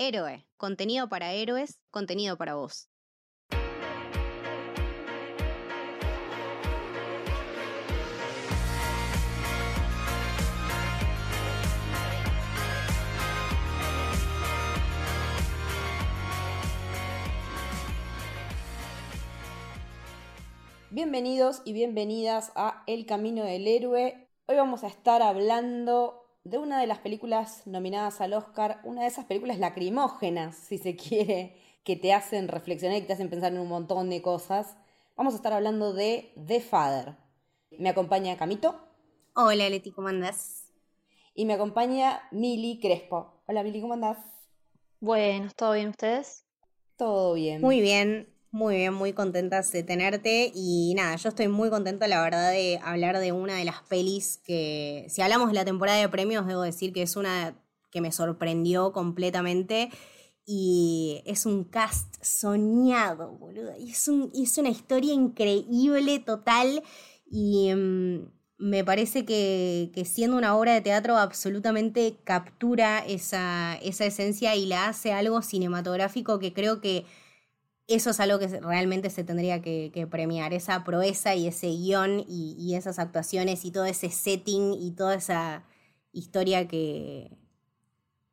Héroe, contenido para héroes, contenido para vos. Bienvenidos y bienvenidas a El Camino del Héroe. Hoy vamos a estar hablando de una de las películas nominadas al Oscar, una de esas películas lacrimógenas, si se quiere, que te hacen reflexionar y te hacen pensar en un montón de cosas. Vamos a estar hablando de The Father. Me acompaña Camito. Hola Leti, ¿cómo andás? Y me acompaña Mili Crespo. Hola Mili, ¿cómo andás? Bueno, ¿todo bien ustedes? Todo bien. Muy bien. Muy bien, muy contentas de tenerte y nada, yo estoy muy contenta la verdad de hablar de una de las pelis que, si hablamos de la temporada de premios, debo decir que es una que me sorprendió completamente y es un cast soñado, boludo, y es, un, es una historia increíble, total y mm, me parece que, que, siendo una obra de teatro absolutamente captura esa, esa esencia y la hace algo cinematográfico que creo que eso es algo que realmente se tendría que, premiar, esa proeza y ese guion y, esas actuaciones y todo ese setting y toda esa historia que,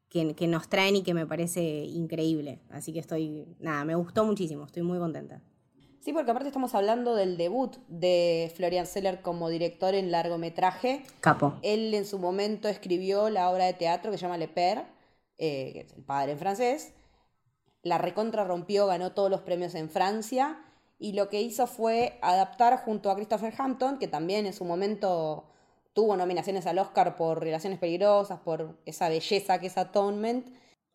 que, nos traen y que me parece increíble. Así que estoy, nada, me gustó muchísimo, estoy muy contenta. Sí, porque aparte estamos hablando del debut de Florian Seller como director en largometraje. Capo. Él en su momento escribió la obra de teatro que se llama Le Père, eh, que es el padre en francés, la recontra rompió, ganó todos los premios en Francia y lo que hizo fue adaptar junto a Christopher Hampton, que también en su momento tuvo nominaciones al Oscar por Relaciones Peligrosas, por esa belleza que es Atonement.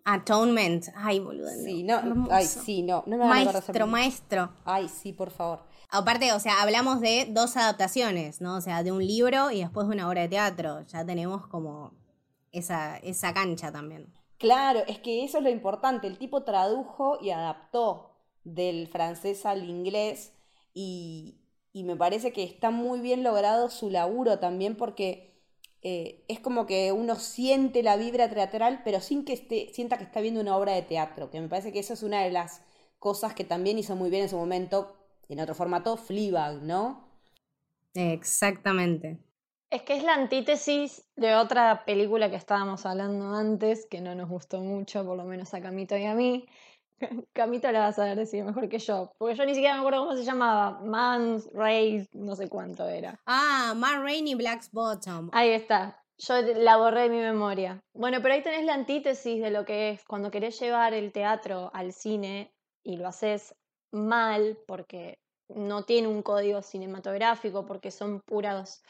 Atonement, ay boludo. Sí, no, ay, sí, no, no me Maestro, maestro. Ay, sí, por favor. Aparte, o sea, hablamos de dos adaptaciones, ¿no? O sea, de un libro y después de una obra de teatro. Ya tenemos como esa, esa cancha también. Claro, es que eso es lo importante. El tipo tradujo y adaptó del francés al inglés y, me parece que está muy bien logrado su laburo también porque eh, es como que uno siente la vibra teatral pero sin que esté, sienta que está viendo una obra de teatro, que me parece que eso es una de las cosas que también hizo muy bien en su momento, en otro formato, Fleabag, ¿no? Exactamente. Es que es la antítesis de otra película que estábamos hablando antes, que no nos gustó mucho, por lo menos a Camito y a mí. Camito la vas a ver decir mejor que yo, porque yo ni siquiera me acuerdo cómo se llamaba. Man's Race, no sé cuánto era. Ah, Man Rain y Black's Bottom. Ahí está. Yo la borré de mi memoria. Bueno, pero ahí tenés la antítesis de lo que es cuando querés llevar el teatro al cine y lo haces mal porque no tiene un código cinematográfico, porque son puras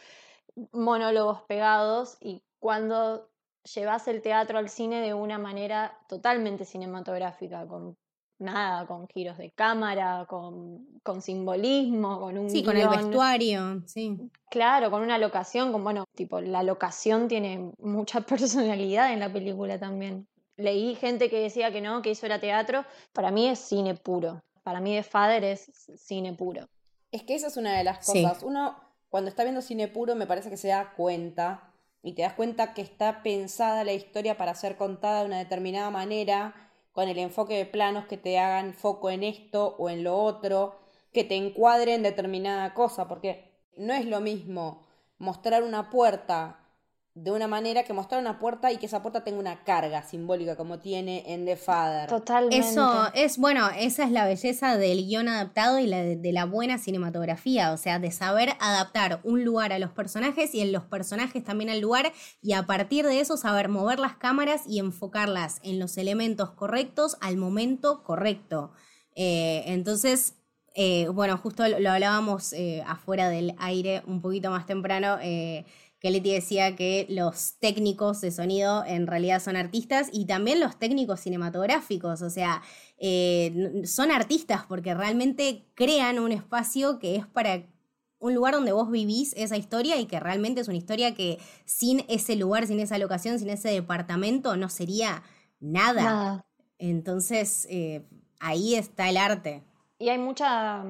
monólogos pegados y cuando llevas el teatro al cine de una manera totalmente cinematográfica, con nada, con giros de cámara, con, con simbolismo, con un... Sí, con el vestuario, sí. Claro, con una locación, con, bueno, tipo, la locación tiene mucha personalidad en la película también. Leí gente que decía que no, que eso era teatro. Para mí es cine puro. Para mí The Father es cine puro. Es que esa es una de las cosas. Uno cuando está viendo cine puro me parece que se da cuenta y te das cuenta que está pensada la historia para ser contada de una determinada manera, con el enfoque de planos que te hagan foco en esto o en lo otro, que te encuadren determinada cosa, porque no es lo mismo mostrar una puerta de una manera que mostrar una puerta y que esa puerta tenga una carga simbólica como tiene en The Father. Totalmente. Eso es, bueno, esa es la belleza del guion adaptado y la de, la buena cinematografía, o sea, de saber adaptar un lugar a los personajes y en los personajes también al lugar y a partir de eso saber mover las cámaras y enfocarlas en los elementos correctos al momento correcto. Eh, entonces, eh, bueno, justo lo, hablábamos eh, afuera del aire un poquito más temprano que Leti decía que los técnicos de sonido en realidad son artistas y también los técnicos cinematográficos, o sea, eh, son artistas porque realmente crean un espacio que es para un lugar donde vos vivís esa historia y que realmente es una historia que sin ese lugar, sin esa locación, sin ese departamento no sería nada. Entonces, eh, ahí está el arte. Y hay mucha,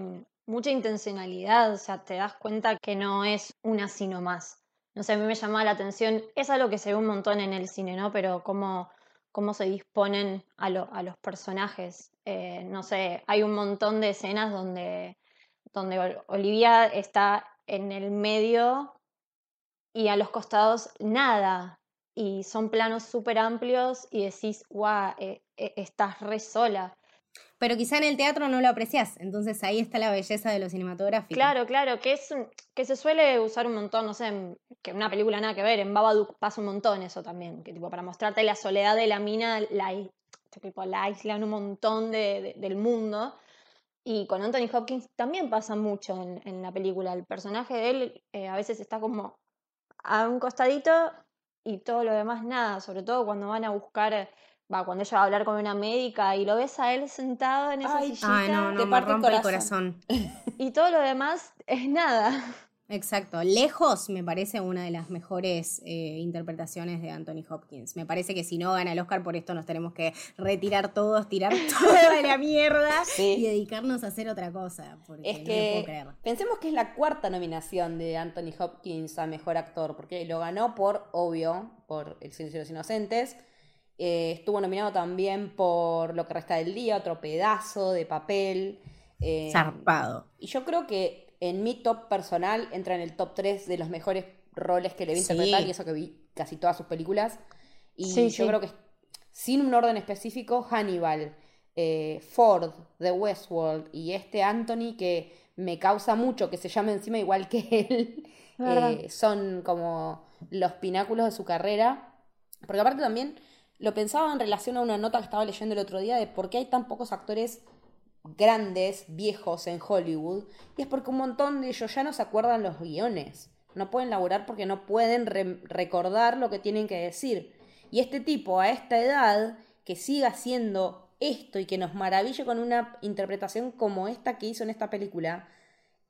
mucha intencionalidad, o sea, te das cuenta que no es una sino más no sé, a mí me llamaba la atención, es algo que se ve un montón en el cine, ¿no? Pero como, cómo se disponen a, a los personajes. Eh, no sé, hay un montón de escenas donde, donde Olivia está en el medio y a los costados nada. Y son planos súper amplios y decís, guau, eh, eh, estás re sola. Pero quizá en el teatro no lo aprecias, entonces ahí está la belleza de lo cinematográfico. Claro, claro, que es que se suele usar un montón, no sé, que una película nada que ver, en Babadook pasa un montón eso también, que tipo para mostrarte la soledad de la mina, la, tipo, la aislan un montón de, del mundo. Y con Anthony Hopkins también pasa mucho en, en la película. El personaje de él eh, a veces está como a un costadito y todo lo demás nada, sobre todo cuando van a buscar, va, cuando ella va a hablar con una médica y lo ves a él sentado en esa Ay, sillita. Ay, no, no, me rompe el corazón. Y todo lo demás es nada. Exacto. Lejos me parece una de las mejores eh, interpretaciones de Anthony Hopkins. Me parece que si no gana el Oscar por esto nos tenemos que retirar todos, tirar toda la mierda y dedicarnos a hacer otra cosa. Porque es que pensemos que es la cuarta nominación de Anthony Hopkins a Mejor Actor, porque lo ganó por, obvio, por El Silencio de los Inocentes. Eh, estuvo nominado también por Lo que resta del día, otro pedazo de papel. Eh, Zarpado. Y yo creo que en mi top personal entra en el top 3 de los mejores roles que le vi interpretar, y eso que vi casi todas sus películas. Y yo creo que sin un orden específico, Hannibal, eh, Ford, The Westworld y este Anthony que me causa mucho que se llame encima igual que él, eh, son como los pináculos de su carrera. Porque aparte también lo pensaba en relación a una nota que estaba leyendo el otro día de por qué hay tan pocos actores grandes, viejos en Hollywood, y es porque un montón de ellos ya no se acuerdan los guiones. No pueden laburar porque no pueden recordar lo que tienen que decir. Y este tipo, a esta edad, que siga haciendo esto y que nos maraville con una interpretación como esta que hizo en esta película,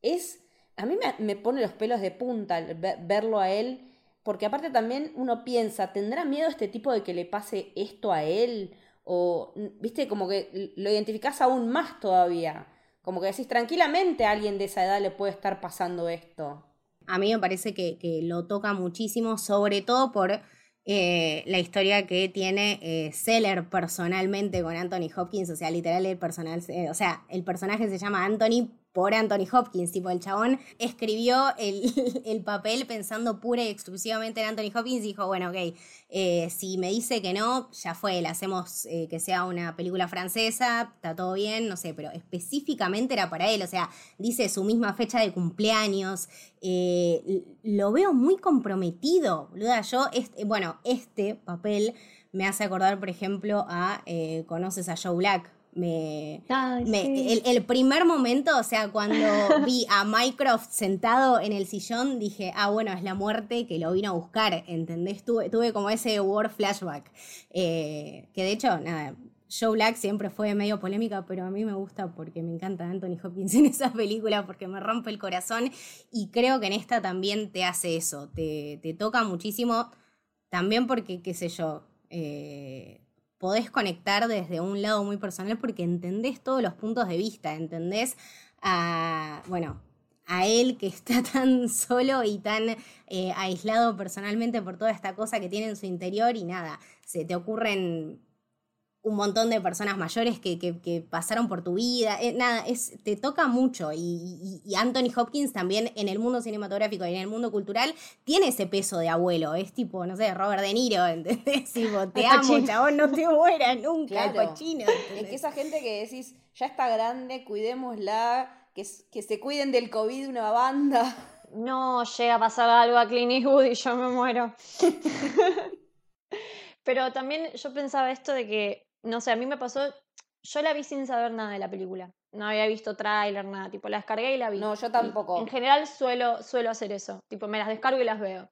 es. A mí me, me pone los pelos de punta verlo a él, porque aparte también uno piensa, ¿tendrá miedo este tipo de que le pase esto a él? o, viste, como que lo identificás aún más todavía. Como que decís, tranquilamente a alguien de esa edad le puede estar pasando esto. A mí me parece que, lo toca muchísimo, sobre todo por eh, la historia que tiene eh, Seller personalmente con Anthony Hopkins, o sea, literal el personal, eh, o sea, el personaje se llama Anthony por Anthony Hopkins. Tipo, el chabón escribió el, papel pensando pura y exclusivamente en Anthony Hopkins y dijo, bueno, ok, eh, si me dice que no, ya fue, le hacemos eh, que sea una película francesa, está todo bien, no sé, pero específicamente era para él, o sea, dice su misma fecha de cumpleaños, eh, lo veo muy comprometido, boluda, yo, este, bueno, este papel me hace acordar, por ejemplo, a, ¿conoces a Joe Black? Me, el, primer momento, o sea, cuando vi a Mycroft sentado en el sillón, dije, ah, bueno, es la muerte que lo vino a buscar, ¿entendés? Tuve, tuve como ese war flashback. Eh, que de hecho, nada, Joe Black siempre fue medio polémica, pero a mí me gusta porque me encanta Anthony Hopkins en esa película, porque me rompe el corazón y creo que en esta también te hace eso, te, te toca muchísimo, también porque, qué sé yo, eh, podés conectar desde un lado muy personal porque entendés todos los puntos de vista, entendés a, bueno, a él que está tan solo y tan eh, aislado personalmente por toda esta cosa que tiene en su interior y nada, se te ocurren un montón de personas mayores que, que, pasaron por tu vida. Eh, nada, es, te toca mucho. Y, y, Anthony Hopkins también en el mundo cinematográfico y en el mundo cultural tiene ese peso de abuelo. Es tipo, no sé, Robert De Niro, ¿entendés? Tipo, te amo, chabón, no te mueras nunca, el cochino. Es que esa gente que decís, ya está grande, cuidémosla, que, que se cuiden del COVID una banda. No llega a pasar algo a Clint Eastwood y yo me muero. Pero también yo pensaba esto de que no sé, a mí me pasó, yo la vi sin saber nada de la película. No había visto tráiler, nada, tipo, la descargué y la vi. No, yo tampoco. en general suelo, suelo hacer eso, tipo, me las descargo y las veo.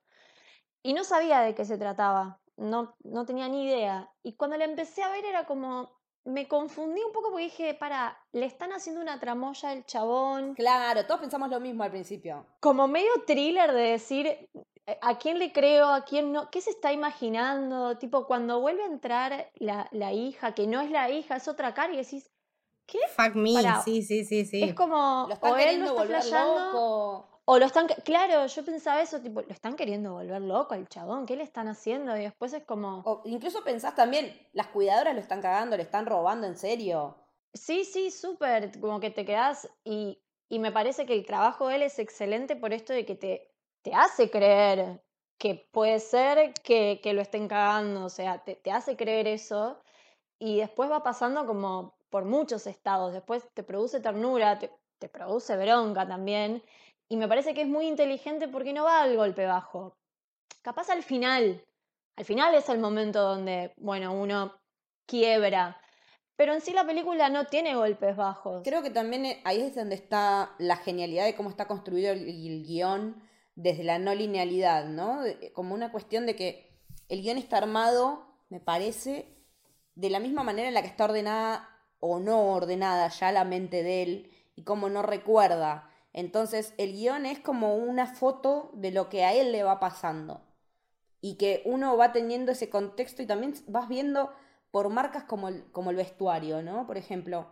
Y no sabía de qué se trataba, no, no tenía ni idea. Y cuando la empecé a ver era como, me confundí un poco porque dije, para, le están haciendo una tramoya al chabón. Claro, todos pensamos lo mismo al principio. Como medio thriller de decir, ¿A quién le creo? ¿A quién no? ¿Qué se está imaginando? Tipo, cuando vuelve a entrar la, hija, que no es la hija, es otra cara y decís, ¿qué? Fuck me, sí, sí, sí, sí. Es como, lo o él lo está loco. O lo están, claro, yo pensaba eso, tipo, lo están queriendo volver loco al chabón, ¿qué le están haciendo? Y después es como... O incluso pensás también, las cuidadoras lo están cagando, le están robando en serio. Sí, sí, súper, como que te quedás y, y, me parece que el trabajo de él es excelente por esto de que te, te hace creer que puede ser que, que lo estén cagando, o sea, te, te hace creer eso y después va pasando como por muchos estados, después te produce ternura, te, produce bronca también y me parece que es muy inteligente porque no va al golpe bajo. Capaz al final. Al final es el momento donde, bueno, uno quiebra. Pero en sí la película no tiene golpes bajos. Creo que también eh, ahí es donde está la genialidad de cómo está construido el, guion desde la no linealidad, ¿no? Como una cuestión de que el guion está armado, me parece, de la misma manera en la que está ordenada o no ordenada ya la mente de él y cómo no recuerda. Entonces el guion es como una foto de lo que a él le va pasando. Y que uno va teniendo ese contexto y también vas viendo por marcas como el, como el vestuario, ¿no? Por ejemplo,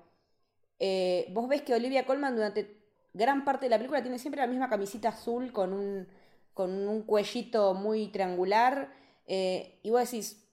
eh, vos ves que Olivia Colman durante gran parte de la película tiene siempre la misma camisita azul con un, con un cuellito muy triangular. Eh, y vos decís,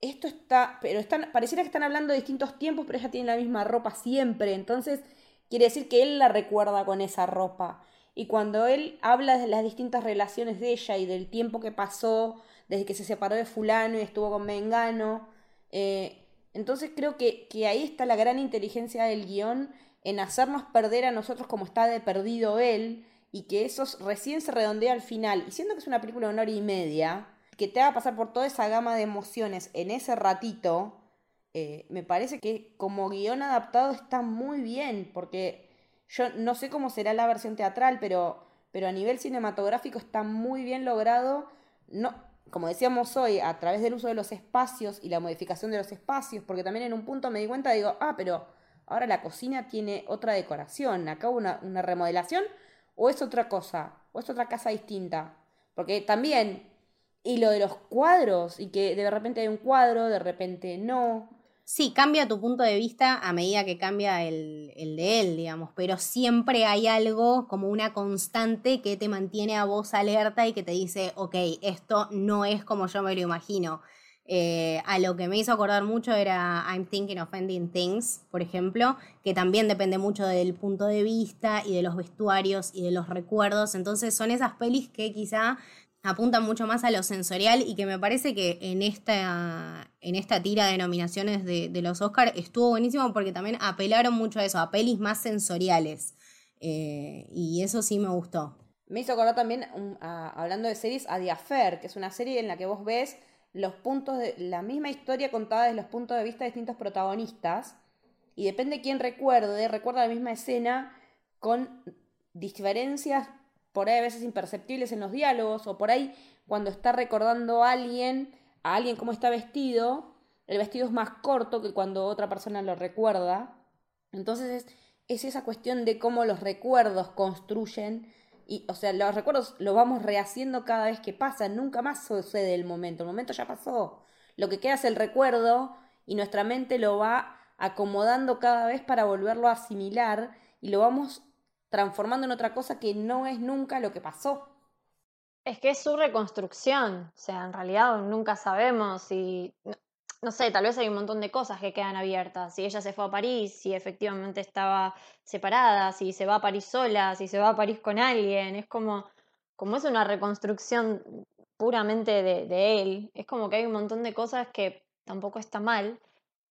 esto está, pero están, pareciera que están hablando de distintos tiempos, pero ella tiene la misma ropa siempre. Entonces Quiere decir que él la recuerda con esa ropa. Y cuando él habla de las distintas relaciones de ella y del tiempo que pasó desde que se separó de fulano y estuvo con Mengano, eh, entonces creo que, que, ahí está la gran inteligencia del guion en hacernos perder a nosotros como está de perdido él y que eso recién se redondea al final. Y siendo que es una película de una hora y media, que te haga pasar por toda esa gama de emociones en ese ratito, eh, me parece que como guion adaptado está muy bien, porque yo no sé cómo será la versión teatral, pero, pero a nivel cinematográfico está muy bien logrado, no, como decíamos hoy, a través del uso de los espacios y la modificación de los espacios, porque también en un punto me di cuenta, digo, ah, pero ahora la cocina tiene otra decoración, acá una, una remodelación, o es otra cosa, o es otra casa distinta, porque también, y lo de los cuadros, y que de repente hay un cuadro, de repente no, Sí, cambia tu punto de vista a medida que cambia el, de él, digamos, pero siempre hay algo como una constante que te mantiene a vos alerta y que te dice, ok, esto no es como yo me lo imagino. Eh, a lo que me hizo acordar mucho era I'm Thinking of Ending Things, por ejemplo, que también depende mucho del punto de vista y de los vestuarios y de los recuerdos. Entonces son esas pelis que quizá apuntan mucho más a lo sensorial y que me parece que en esta, en esta tira de nominaciones de, los Oscars estuvo buenísimo porque también apelaron mucho a eso, a pelis más sensoriales. Eh, y eso sí me gustó. Me hizo acordar también, hablando de series, a The Affair, que es una serie en la que vos ves los puntos de la misma historia contada desde los puntos de vista de distintos protagonistas. Y depende de quién recuerde, recuerda la misma escena con diferencias por ahí a veces imperceptibles en los diálogos, o por ahí cuando está recordando a alguien, a alguien cómo está vestido, el vestido es más corto que cuando otra persona lo recuerda. Entonces es, es esa cuestión de cómo los recuerdos construyen, y, o sea, los recuerdos los vamos rehaciendo cada vez que pasan, nunca más sucede el momento, el momento ya pasó. Lo que queda es el recuerdo y nuestra mente lo va acomodando cada vez para volverlo a asimilar y lo vamos transformando en otra cosa que no es nunca lo que pasó. Es que es su reconstrucción, o sea, en realidad nunca sabemos si, no, sé, tal vez hay un montón de cosas que quedan abiertas, si ella se fue a París, si efectivamente estaba separada, si se va a París sola, si se va a París con alguien, es como, como es una reconstrucción puramente de, él, es como que hay un montón de cosas que tampoco está mal,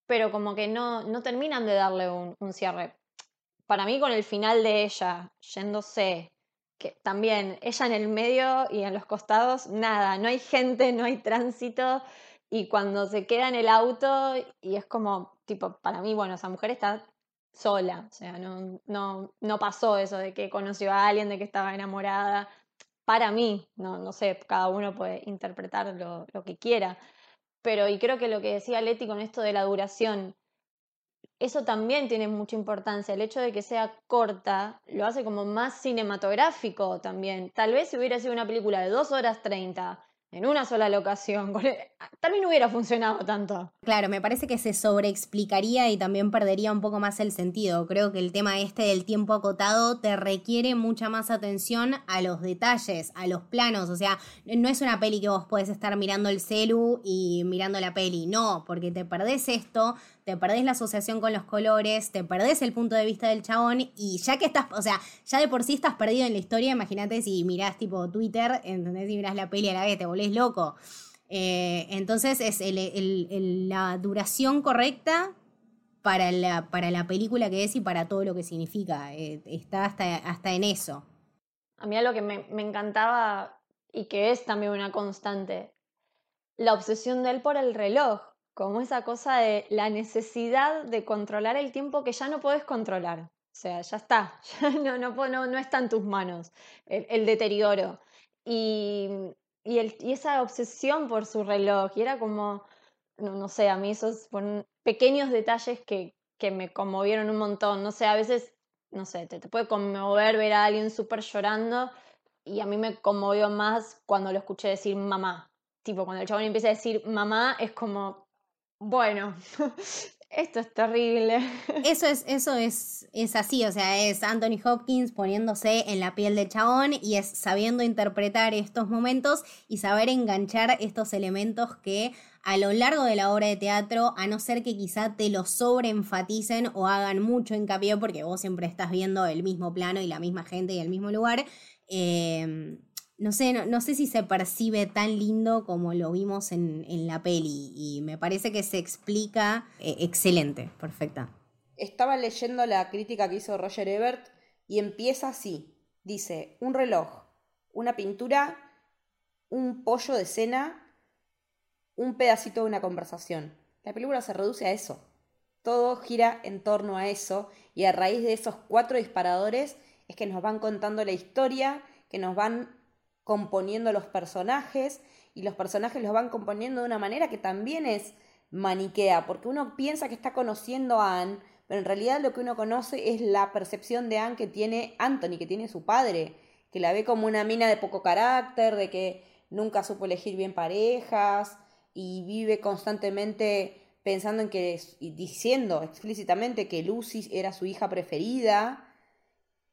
pero como que no, no terminan de darle un cierre para mí con el final de ella yéndose, que también ella en el medio y en los costados, nada, no hay gente, no hay tránsito y cuando se queda en el auto y es como, tipo, para mí, bueno, esa mujer está sola, o sea, no, no, no pasó eso de que conoció a alguien, de que estaba enamorada. Para mí, no, no sé, cada uno puede interpretar lo, lo que quiera, pero y creo que lo que decía Leti con esto de la duración, eso también tiene mucha importancia. El hecho de que sea corta lo hace como más cinematográfico también. Tal vez si hubiera sido una película de 2 horas 30, en una sola locación. También hubiera funcionado tanto. Claro, me parece que se sobreexplicaría y también perdería un poco más el sentido. Creo que el tema este del tiempo acotado te requiere mucha más atención a los detalles, a los planos. O sea, no es una peli que vos podés estar mirando el celu y mirando la peli. No, porque te perdés esto, te perdés la asociación con los colores, te perdés el punto de vista del chabón y ya que estás, o sea, ya de por sí estás perdido en la historia, imagínate si mirás tipo Twitter, ¿entendés? Si mirás la peli a la vez, te volvés loco. Eh, entonces es la duración correcta para la, para la película que es y para todo lo que significa. Eh, está hasta, hasta en eso. A mí algo que me, me encantaba y que es también una constante, la obsesión de él por el reloj como esa cosa de la necesidad de controlar el tiempo que ya no puedes controlar. O sea, ya está, no, no, no, está en tus manos el, deterioro. Y, y, esa obsesión por su reloj, y era como, no, sé, a mí esos pequeños detalles que, que, me conmovieron un montón. No sé, a veces, no sé, te, te puede conmover ver a alguien súper llorando, y a mí me conmovió más cuando lo escuché decir mamá. Tipo, cuando el chabón empieza a decir mamá, es como, bueno, esto es terrible. Eso es, eso es, es así, o sea, es Anthony Hopkins poniéndose en la piel del chabón y es sabiendo interpretar estos momentos y saber enganchar estos elementos que a lo largo de la obra de teatro, a no ser que quizá te lo sobreenfaticen o hagan mucho hincapié porque vos siempre estás viendo el mismo plano y la misma gente y el mismo lugar, eh, no sé, no, sé si se percibe tan lindo como lo vimos en, la peli y me parece que se explica eh, excelente, perfecta. Estaba leyendo la crítica que hizo Roger Ebert y empieza así. Dice, un reloj, una pintura, un pollo de cena, un pedacito de una conversación. La película se reduce a eso. Todo gira en torno a eso y a raíz de esos cuatro disparadores es que nos van contando la historia, que nos van componiendo los personajes y los personajes los van componiendo de una manera que también es maniquea, porque uno piensa que está conociendo a Anne, pero en realidad lo que uno conoce es la percepción de Anne que tiene Anthony, que tiene su padre, que la ve como una mina de poco carácter, de que nunca supo elegir bien parejas y vive constantemente pensando en que y diciendo explícitamente que Lucy era su hija preferida.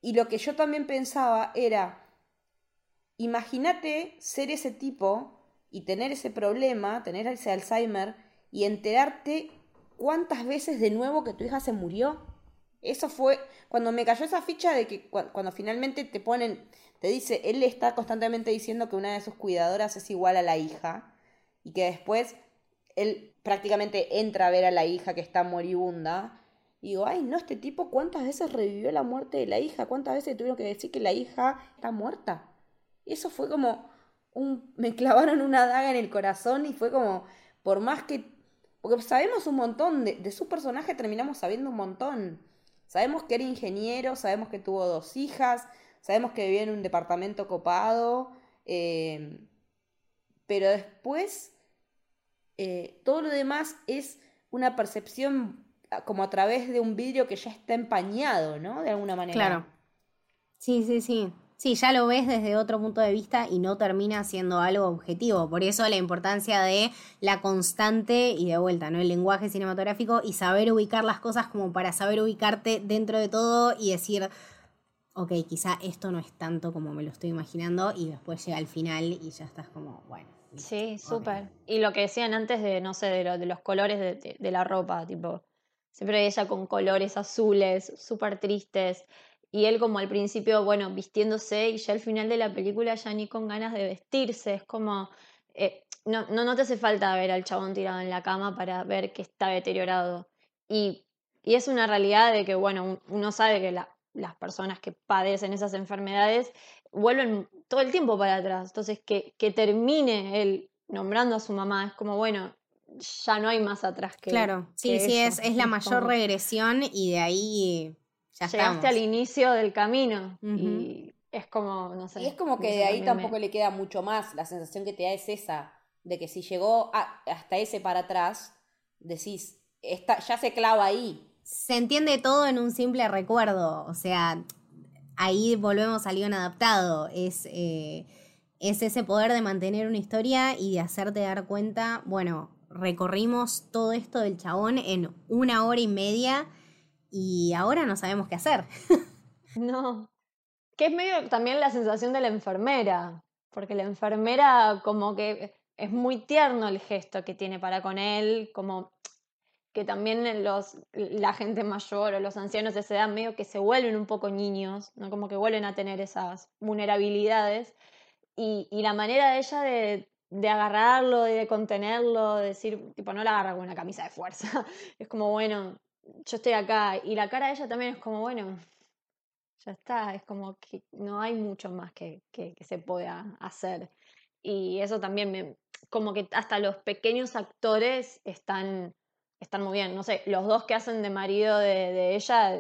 Y lo que yo también pensaba era Imagínate ser ese tipo y tener ese problema, tener ese Alzheimer y enterarte cuántas veces de nuevo que tu hija se murió. Eso fue cuando me cayó esa ficha de que cuando finalmente te ponen, te dice, él está constantemente diciendo que una de sus cuidadoras es igual a la hija y que después él prácticamente entra a ver a la hija que está moribunda. Y digo, ay, no, este tipo cuántas veces revivió la muerte de la hija, cuántas veces tuvieron que decir que la hija está muerta. Eso fue como un, me clavaron una daga en el corazón y fue como, por más que, porque sabemos un montón, de, de su personaje terminamos sabiendo un montón. Sabemos que era ingeniero, sabemos que tuvo dos hijas, sabemos que vivía en un departamento copado, eh, pero después eh, todo lo demás es una percepción como a través de un vidrio que ya está empañado, ¿no? De alguna manera. Claro. Sí, sí, sí. Sí, ya lo ves desde otro punto de vista y no termina siendo algo objetivo. Por eso la importancia de la constante y de vuelta, ¿no? El lenguaje cinematográfico y saber ubicar las cosas como para saber ubicarte dentro de todo y decir, ok, quizá esto no es tanto como me lo estoy imaginando y después llega al final y ya estás como, bueno. Sí, súper. Y lo que decían antes de, no sé, de, de los colores de, de, la ropa, tipo, siempre ella con colores azules, súper tristes y él como al principio, bueno, vistiéndose y ya al final de la película ya ni con ganas de vestirse, es como, eh, no, no, no, te hace falta ver al chabón tirado en la cama para ver que está deteriorado. Y, y es una realidad de que, bueno, uno sabe que las personas que padecen esas enfermedades vuelven todo el tiempo para atrás. Entonces, que, que termine él nombrando a su mamá es como, bueno, ya no hay más atrás que. Claro, sí, sí, es, es la mayor regresión y de ahí Llegaste al inicio del camino y es como, no sé. Y es como que de ahí tampoco le queda mucho más. La sensación que te da es esa, de que si llegó hasta ese para atrás, decís, está, ya se clava ahí. Se entiende todo en un simple recuerdo, o sea, ahí volvemos al guion adaptado. Es, eh, es ese poder de mantener una historia y de hacerte dar cuenta, bueno, recorrimos todo esto del chabón en una hora y media y ahora no sabemos qué hacer. no. Que es medio también la sensación de la enfermera, porque la enfermera como que es muy tierno el gesto que tiene para con él, como que también los, la gente mayor o los ancianos de esa edad medio que se vuelven un poco niños, ¿no? como que vuelven a tener esas vulnerabilidades y, la manera de ella de, de agarrarlo de contenerlo, de decir, tipo, no la agarra con una camisa de fuerza. Es como, bueno, yo estoy acá. Y la cara de ella también es como, bueno, ya está. Es como que no hay mucho más que, que, se pueda hacer. Y eso también me. Como que hasta los pequeños actores están, están muy bien. No sé, los dos que hacen de marido de, de ella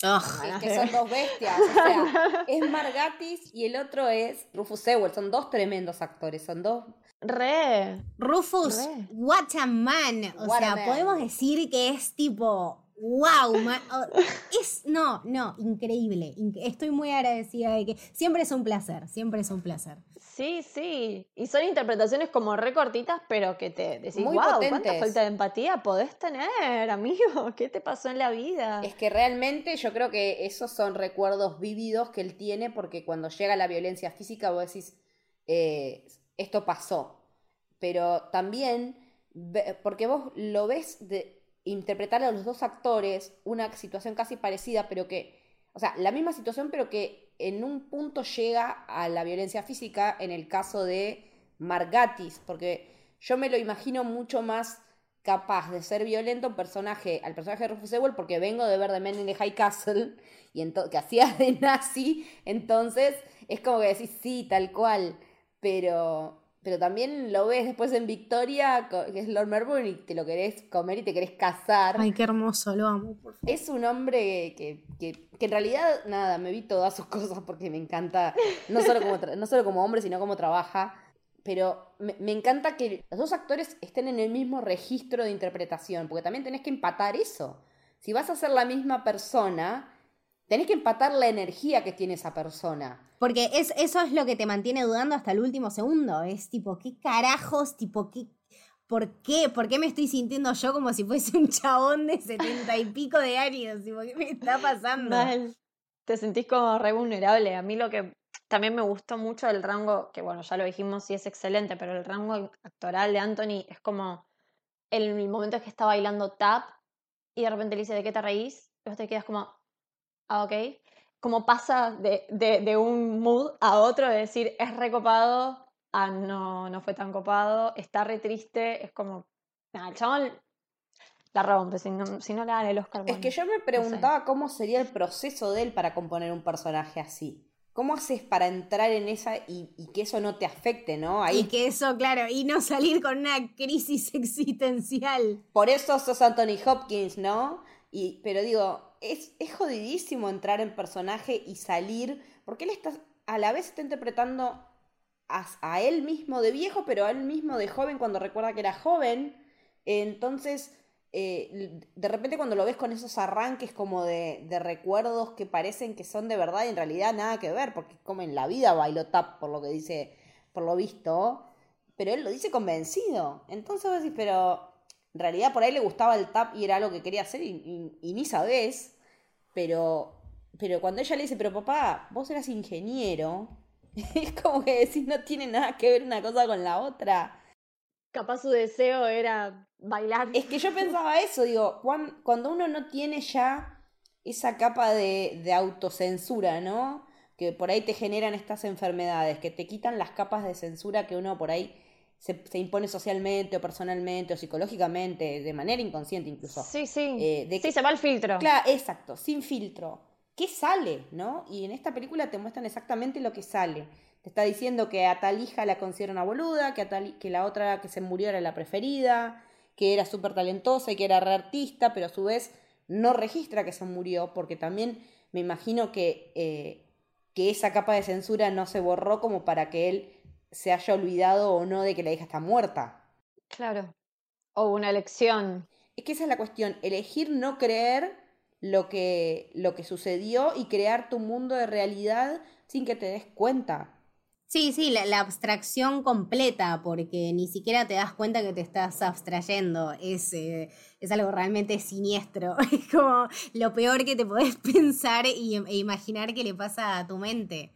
es que son dos bestias. O sea, es Margatis y el otro es Rufus Sewell. Son dos tremendos actores. Son dos. Re. Rufus, what a man. O sea, podemos decir que es tipo. ¡Wow! es, no, no, increíble. estoy muy agradecida de que siempre es un placer, siempre es un placer. Sí, sí. Y son interpretaciones como recortitas, pero que te decís, Muy wow, cuánta falta de empatía podés tener, amigo. ¿Qué te pasó en la vida? Es que realmente yo creo que esos son recuerdos vívidos que él tiene, porque cuando llega la violencia física vos decís, eh, esto pasó. Pero también, porque vos lo ves de interpretar a los dos actores una situación casi parecida, pero que, o sea, la misma situación, pero que en un punto llega a la violencia física en el caso de Margatis, porque yo me lo imagino mucho más capaz de ser violento personaje, al personaje de Rufus Sewell, porque vengo de ver The Men in the High Castle, y que hacía de nazi, entonces es como que decís, sí, tal cual, pero pero también lo ves después en Victoria, que es Lord Melbourne, y te lo querés comer y te querés casar. Ay, qué hermoso, lo amo. Es un hombre que, que, en realidad, nada, me vi todas sus cosas porque me encanta, no solo como, no solo como hombre, sino como trabaja. Pero me, me, encanta que los dos actores estén en el mismo registro de interpretación, porque también tenés que empatar eso. Si vas a ser la misma persona, tenés que empatar la energía que tiene esa persona. Porque es, eso es lo que te mantiene dudando hasta el último segundo. Es tipo, ¿qué carajos? Tipo, ¿qué? ¿Por qué? ¿Por qué me estoy sintiendo yo como si fuese un chabón de setenta y pico de años? ¿Qué me está pasando? Te sentís como re vulnerable. A mí lo que también me gustó mucho el rango, que bueno, ya lo dijimos, sí es excelente, pero el rango actoral de Anthony es como el momento en que está bailando tap y de repente le dice, ¿de qué te reís? Y vos te quedas como, ok como pasa de, de, un mood a otro, de decir, es recopado, ah, no, no fue tan copado, está re triste, es como, el chabón la rompe, si no, si no le dan el Oscar. es que yo me preguntaba cómo sería el proceso de él para componer un personaje así. ¿Cómo haces para entrar en esa y, y, que eso no te afecte, no? Ahí... Y que eso, claro, y no salir con una crisis existencial. Por eso sos Anthony Hopkins, ¿no? Y, pero digo, es, jodidísimo entrar en personaje y salir, porque él está, a la vez está interpretando a, él mismo de viejo, pero a él mismo de joven cuando recuerda que era joven. Entonces, eh, de repente cuando lo ves con esos arranques como de, de, recuerdos que parecen que son de verdad y en realidad nada que ver, porque como en la vida bailó tap, por lo que dice, por lo visto, pero él lo dice convencido. Entonces vos decís, pero en realidad por ahí le gustaba el tap y era algo que quería hacer y, ni sabés, pero, pero cuando ella le dice, pero papá, vos eras ingeniero, es como que decís, no tiene nada que ver una cosa con la otra. Capaz su deseo era bailar. Es que yo pensaba eso, digo, cuando uno no tiene ya esa capa de, de autocensura, ¿no? Que por ahí te generan estas enfermedades, que te quitan las capas de censura que uno por ahí se, impone socialmente o personalmente o psicológicamente, de manera inconsciente incluso. Sí, sí. Eh, sí, se va el filtro. Claro, exacto, sin filtro. ¿Qué sale, no? Y en esta película te muestran exactamente lo que sale. Te está diciendo que a tal hija la considera una boluda, que, a tal, que la otra que se murió era la preferida, que era súper talentosa y que era re artista, pero a su vez no registra que se murió, porque también me imagino que, eh, que esa capa de censura no se borró como para que él se haya olvidado o no de que la hija está muerta. Claro. O una elección. Es que esa es la cuestión, elegir no creer lo que, lo que sucedió y crear tu mundo de realidad sin que te des cuenta. Sí, sí, la, abstracción completa, porque ni siquiera te das cuenta que te estás abstrayendo. Es, eh, es algo realmente siniestro. Es como lo peor que te podés pensar y, e imaginar que le pasa a tu mente.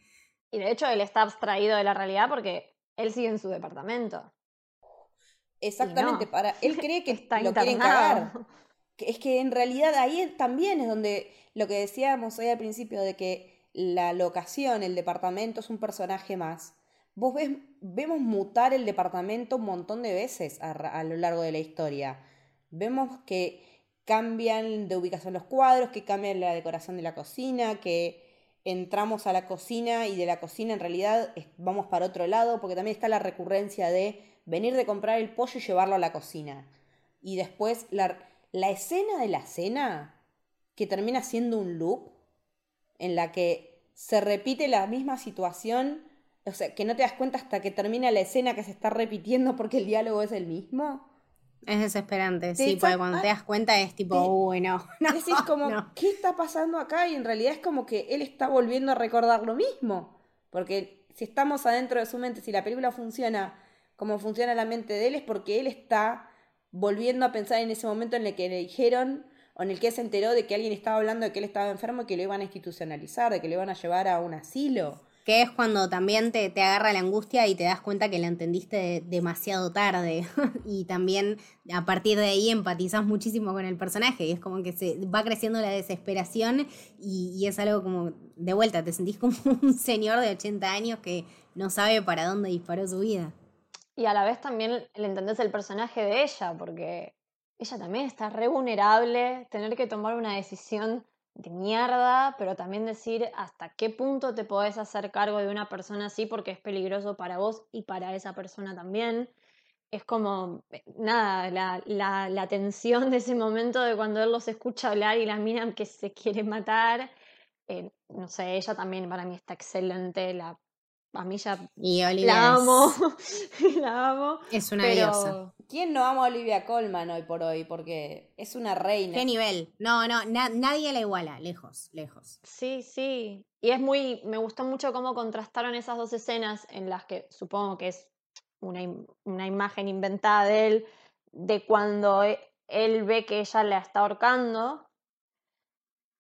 Y de hecho, él está abstraído de la realidad porque él sigue en su departamento. Exactamente, para él cree que está lo quieren cagar. Es que en realidad ahí también es donde lo que decíamos hoy al principio de que la locación, el departamento es un personaje más. Vos ves, vemos mutar el departamento un montón de veces a, lo largo de la historia. Vemos que cambian de ubicación los cuadros, que cambian la decoración de la cocina, que entramos a la cocina y de la cocina en realidad vamos para otro lado, porque también está la recurrencia de venir de comprar el pollo y llevarlo a la cocina. Y después la, la escena de la cena, que termina siendo un loop, en la que se repite la misma situación, o sea, que no te das cuenta hasta que termina la escena que se está repitiendo porque el diálogo es el mismo. Es desesperante, sí, porque cuando te das cuenta es tipo, bueno, no, decís como, ¿qué está pasando acá? Y en realidad es como que él está volviendo a recordar lo mismo, porque si estamos adentro de su mente, si la película funciona como funciona la mente de él, es porque él está volviendo a pensar en ese momento en el que le dijeron o en el que se enteró de que alguien estaba hablando de que él estaba enfermo y que lo iban a institucionalizar, de que lo iban a llevar a un asilo. Que es cuando también te, te agarra la angustia y te das cuenta que la entendiste demasiado tarde. y también a partir de ahí empatizas muchísimo con el personaje. Y es como que se va creciendo la desesperación y, y es algo como, de vuelta, te sentís como un señor de 80 años que no sabe para dónde disparó su vida. Y a la vez también le entendés el personaje de ella, porque ella también está re vulnerable, tener que tomar una decisión de mierda, pero también decir hasta qué punto te podés hacer cargo de una persona así porque es peligroso para vos y para esa persona también. Es como, eh, nada, la, la, tensión de ese momento de cuando él los escucha hablar y la miran que se quiere matar. Eh, no sé, ella también para mí está excelente, la a mí ya la amo, la amo. Es una diosa. ¿Quién no ama a Olivia Colman hoy por hoy? Porque es una reina. ¿Qué nivel? No, no, nadie la iguala, lejos, lejos. Sí, sí. Y es muy, me gustó mucho cómo contrastaron esas dos escenas en las que supongo que es una, una imagen inventada de él, de cuando e, él ve que ella la está ahorcando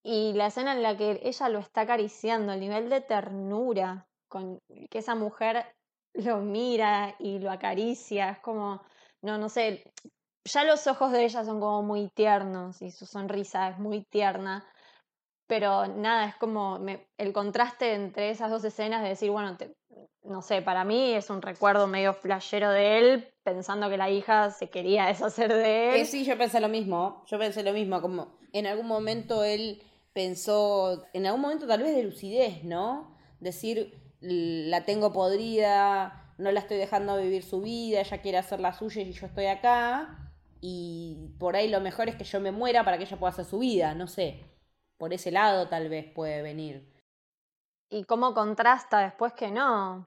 y la escena en la que ella lo está acariciando, el nivel de ternura con que esa mujer lo mira y lo acaricia, es como, no, no sé, ya los ojos de ella son como muy tiernos y su sonrisa es muy tierna, pero nada, es como el contraste entre esas dos escenas de decir, bueno, no sé, para mí es un recuerdo medio flashero de él, pensando que la hija se quería deshacer de él. sí, yo pensé lo mismo, yo pensé lo mismo, como en algún momento él pensó, en algún momento tal vez de lucidez, ¿no? Decir, la tengo podrida, no la estoy dejando vivir su vida, ella quiere hacer la suya y yo estoy acá. Y por ahí lo mejor es que yo me muera para que ella pueda hacer su vida, no sé. Por ese lado tal vez puede venir. Y cómo contrasta después que no.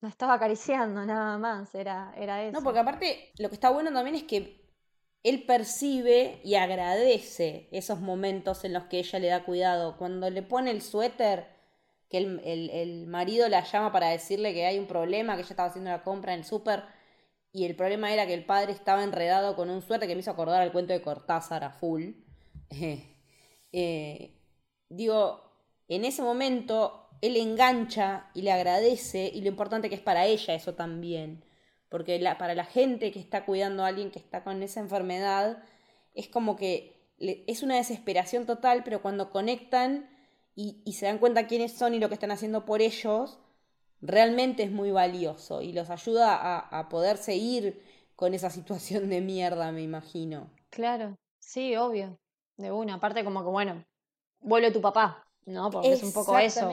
No estaba acariciando nada más, era, era eso. No, porque aparte lo que está bueno también es que él percibe y agradece esos momentos en los que ella le da cuidado. Cuando le pone el suéter que el, marido la llama para decirle que hay un problema, que ella estaba haciendo la compra en el súper y el problema era que el padre estaba enredado con un suerte que me hizo acordar al cuento de Cortázar a full. Eh, digo, en ese momento él engancha y le agradece y lo importante que es para ella eso también. Porque para la gente que está cuidando a alguien que está con esa enfermedad, es como que es una desesperación total, pero cuando conectan y, se dan cuenta quiénes son y lo que están haciendo por ellos, realmente es muy valioso y los ayuda a, a poder seguir con esa situación de mierda, me imagino. Claro, sí, obvio. De una, aparte como que, bueno, vuelve tu papá, ¿no? Porque es un poco eso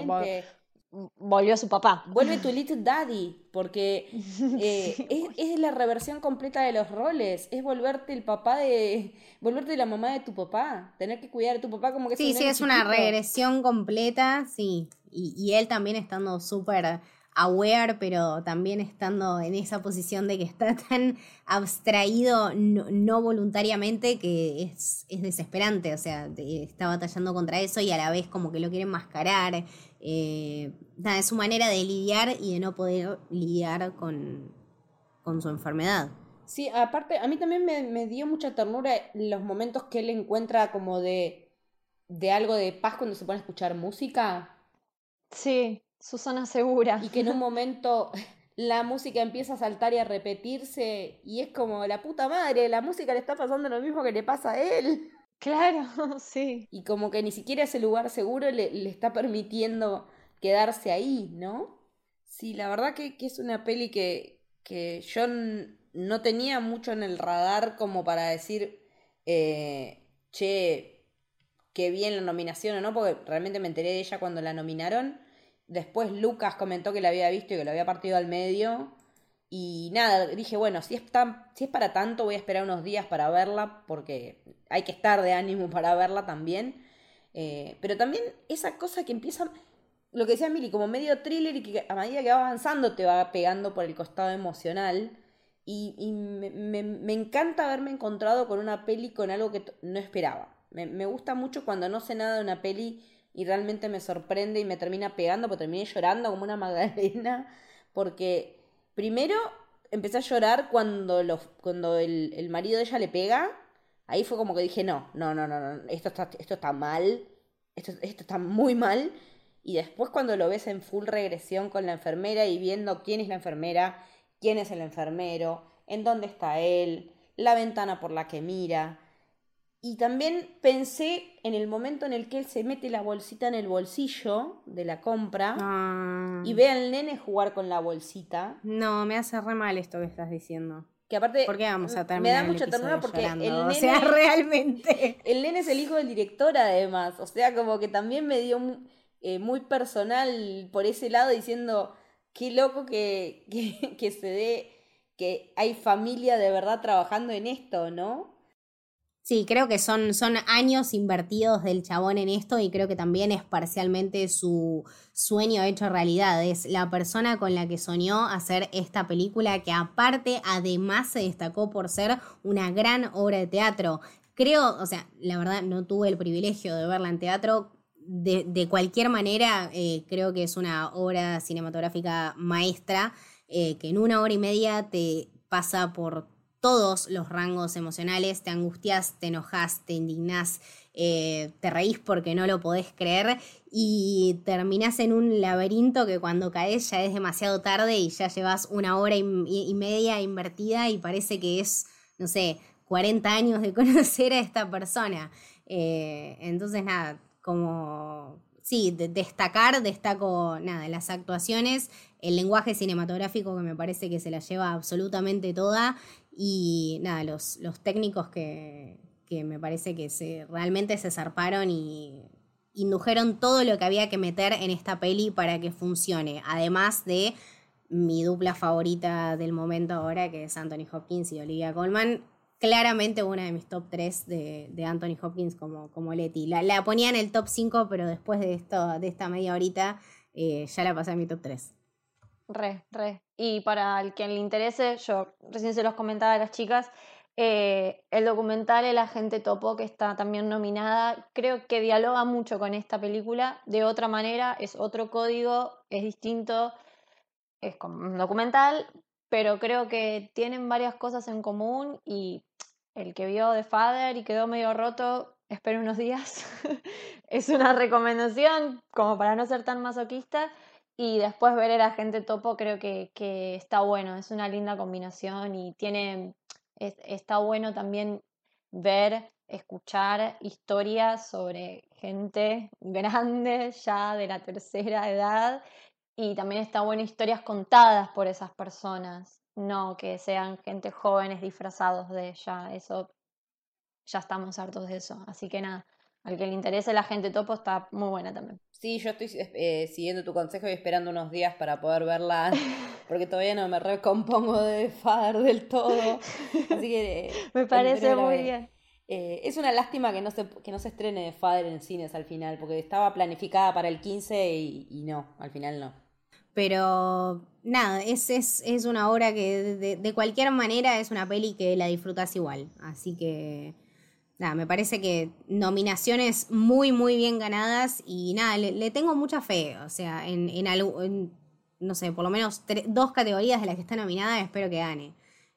volvió a su papá. Vuelve tu little daddy, porque eh, es, la reversión completa de los roles, es volverte el papá de, volverte la mamá de tu papá, tener que cuidar a tu papá como que... Sí, sí, es una regresión completa, sí, y, y él también estando súper aware, pero también estando en esa posición de que está tan abstraído no, voluntariamente que es, desesperante, o sea, está batallando contra eso y a la vez como que lo quiere mascarar. Eh, es su manera de lidiar y de no poder lidiar con, con su enfermedad. Sí, aparte, a mí también me, dio mucha ternura los momentos que él encuentra como de, de algo de paz cuando se pone a escuchar música. Sí, Susana Segura. Y que en un momento la música empieza a saltar y a repetirse y es como la puta madre, la música le está pasando lo mismo que le pasa a él. Claro, sí. Y como que ni siquiera ese lugar seguro le, le está permitiendo quedarse ahí, ¿no? Sí, la verdad que, que es una peli que, que yo no tenía mucho en el radar como para decir, eh, che, qué bien la nominación o no, porque realmente me enteré de ella cuando la nominaron. Después Lucas comentó que la había visto y que lo había partido al medio. Y nada, dije, bueno, si es, tan, si es para tanto, voy a esperar unos días para verla, porque hay que estar de ánimo para verla también. Eh, pero también esa cosa que empieza, lo que decía Mili, como medio thriller y que a medida que va avanzando te va pegando por el costado emocional. Y, me, encanta haberme encontrado con una peli con algo que no esperaba. Me, gusta mucho cuando no sé nada de una peli y realmente me sorprende y me termina pegando, porque terminé llorando como una magdalena, porque primero empecé a llorar cuando, los, cuando el, marido de ella le pega, ahí fue como que dije, no, no, no, no, no esto, está, esto está mal, esto, esto está muy mal, y después cuando lo ves en full regresión con la enfermera y viendo quién es la enfermera, quién es el enfermero, en dónde está él, la ventana por la que mira. Y también pensé en el momento en el que él se mete la bolsita en el bolsillo de la compra ah. y ve al nene jugar con la bolsita. No, me hace re mal esto que estás diciendo. Que aparte. ¿Por qué vamos a terminar? Me da mucha ternura porque el nene. O sea, realmente. El nene es el hijo del director, además. O sea, como que también me dio eh, muy personal por ese lado diciendo qué loco que, que, se dé, que hay familia de verdad trabajando en esto, ¿no? Sí, creo que son, son años invertidos del chabón en esto y creo que también es parcialmente su sueño hecho realidad. Es la persona con la que soñó hacer esta película que aparte además se destacó por ser una gran obra de teatro. Creo, o sea, la verdad no tuve el privilegio de verla en teatro, de, cualquier manera, eh, creo que es una obra cinematográfica maestra eh, que en una hora y media te pasa por todos los rangos emocionales, te angustias, te enojas, te indignás, eh, te reís porque no lo podés creer y terminás en un laberinto que cuando caes ya es demasiado tarde y ya llevas una hora y media invertida y parece que es, no sé, 40 años de conocer a esta persona. entonces, nada, como, sí, destacar, destaco, nada, las actuaciones, el lenguaje cinematográfico que me parece que se la lleva absolutamente toda y nada, los, los técnicos que, que me parece que se, realmente se zarparon y indujeron todo lo que había que meter en esta peli para que funcione, además de mi dupla favorita del momento ahora, que es Anthony Hopkins y Olivia Colman, claramente una de mis top 3 de, Anthony Hopkins como, como Letty. La, la, ponía en el top 5, pero después de, esto, de esta media horita eh, ya la pasé a mi top 3. Re, re. Y para el quien le interese, yo recién se los comentaba a las chicas, eh, el documental El Agente Topo, que está también nominada, creo que dialoga mucho con esta película. De otra manera, es otro código, es distinto, es como un documental, pero creo que tienen varias cosas en común y el que vio The Father y quedó medio roto, espero unos días. es una recomendación como para no ser tan masoquista. Y después ver el agente topo creo que, que está bueno, es una linda combinación y tiene, está bueno también ver, escuchar historias sobre gente grande ya de la tercera edad y también está bueno historias contadas por esas personas, no que sean gente jóvenes disfrazados de ella, eso ya estamos hartos de eso, así que nada, al que le interese la gente topo está muy buena también. Sí, yo estoy eh, siguiendo tu consejo y esperando unos días para poder verla, porque todavía no me recompongo de Father del todo, así que... Eh, me parece muy bien. Eh, es una lástima que no, se, que no se estrene de Father en cines al final, porque estaba planificada para el 15 y no, al final no. Pero nada, es, es, es una obra que de, de, cualquier manera es una peli que la disfrutas igual. Así que nada, me parece que nominaciones muy, muy bien ganadas y nada, le, tengo mucha fe. O sea, en, en, no sé, por lo menos dos categorías de las que está nominada espero que gane.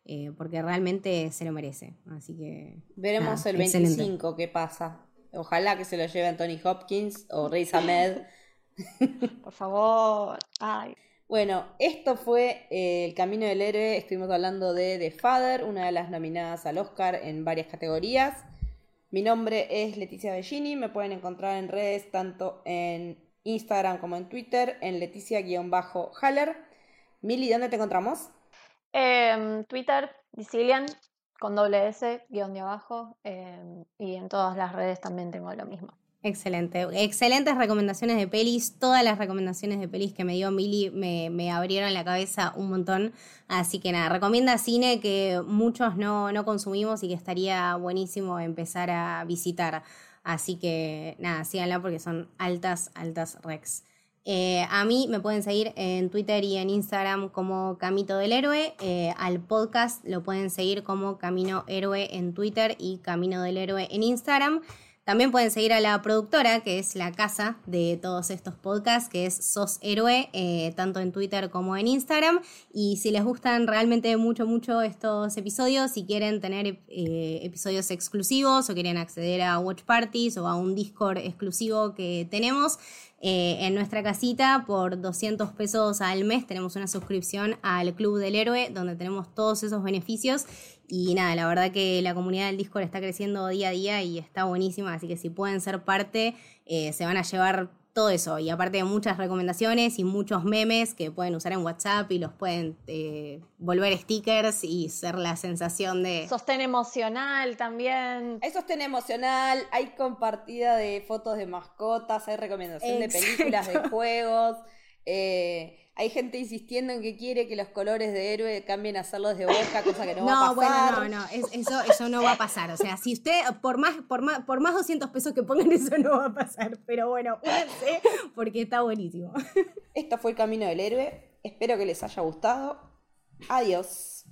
Eh, porque realmente se lo merece. Así que. Veremos el 25 qué pasa. Ojalá que se lo lleve Anthony Hopkins o Riz Ahmed. Por favor. Ay. Bueno, esto fue eh, El Camino del Héroe. Estuvimos hablando de The Father, una de las nominadas al Oscar en varias categorías. Mi nombre es Leticia Bellini. Me pueden encontrar en redes tanto en Instagram como en Twitter, en Leticia-Haller. Mili, ¿dónde te encontramos? Em, Twitter, Sicilian, con doble S, guion de abajo, em, y en todas las redes también tengo lo mismo. Excelente, excelentes recomendaciones de pelis. Todas las recomendaciones de pelis que me dio Mili me, me abrieron la cabeza un montón. Así que nada, recomienda cine que muchos no, no consumimos y que estaría buenísimo empezar a visitar. Así que nada, síganla porque son altas, altas recs. Eh, a mí me pueden seguir en Twitter y en Instagram como Camito del Héroe. Eh, al podcast lo pueden seguir como Camino Héroe en Twitter y Camino del Héroe en Instagram. También pueden seguir a la productora, que es la casa de todos estos podcasts, que es Sos Héroe, eh, tanto en Twitter como en Instagram. Y si les gustan realmente mucho, mucho estos episodios, si quieren tener episodios exclusivos o quieren acceder a Watch Parties o a un Discord exclusivo que tenemos, eh, en nuestra casita por 200 pesos al mes tenemos una suscripción al Club del Héroe donde tenemos todos esos beneficios y nada, la verdad que la comunidad del Discord está creciendo día a día y está buenísima, así que si pueden ser parte eh, se van a llevar todo eso. Y aparte de muchas recomendaciones y muchos memes que pueden usar en WhatsApp y los pueden eh, volver stickers y ser la sensación de... Sostén emocional también. Hay sostén emocional, hay compartida de fotos de mascotas, hay recomendación de películas, de juegos. Eh, hay gente insistiendo en que quiere que los colores de héroe cambien a hacerlos de boca, cosa que no, va a pasar. No, bueno, no, no, eso, eso no va a pasar. O sea, si usted, por más, por más, por más 200 pesos que pongan, eso no va a pasar. Pero bueno, únanse porque está buenísimo. Esto fue el camino del héroe. Espero que les haya gustado. Adiós.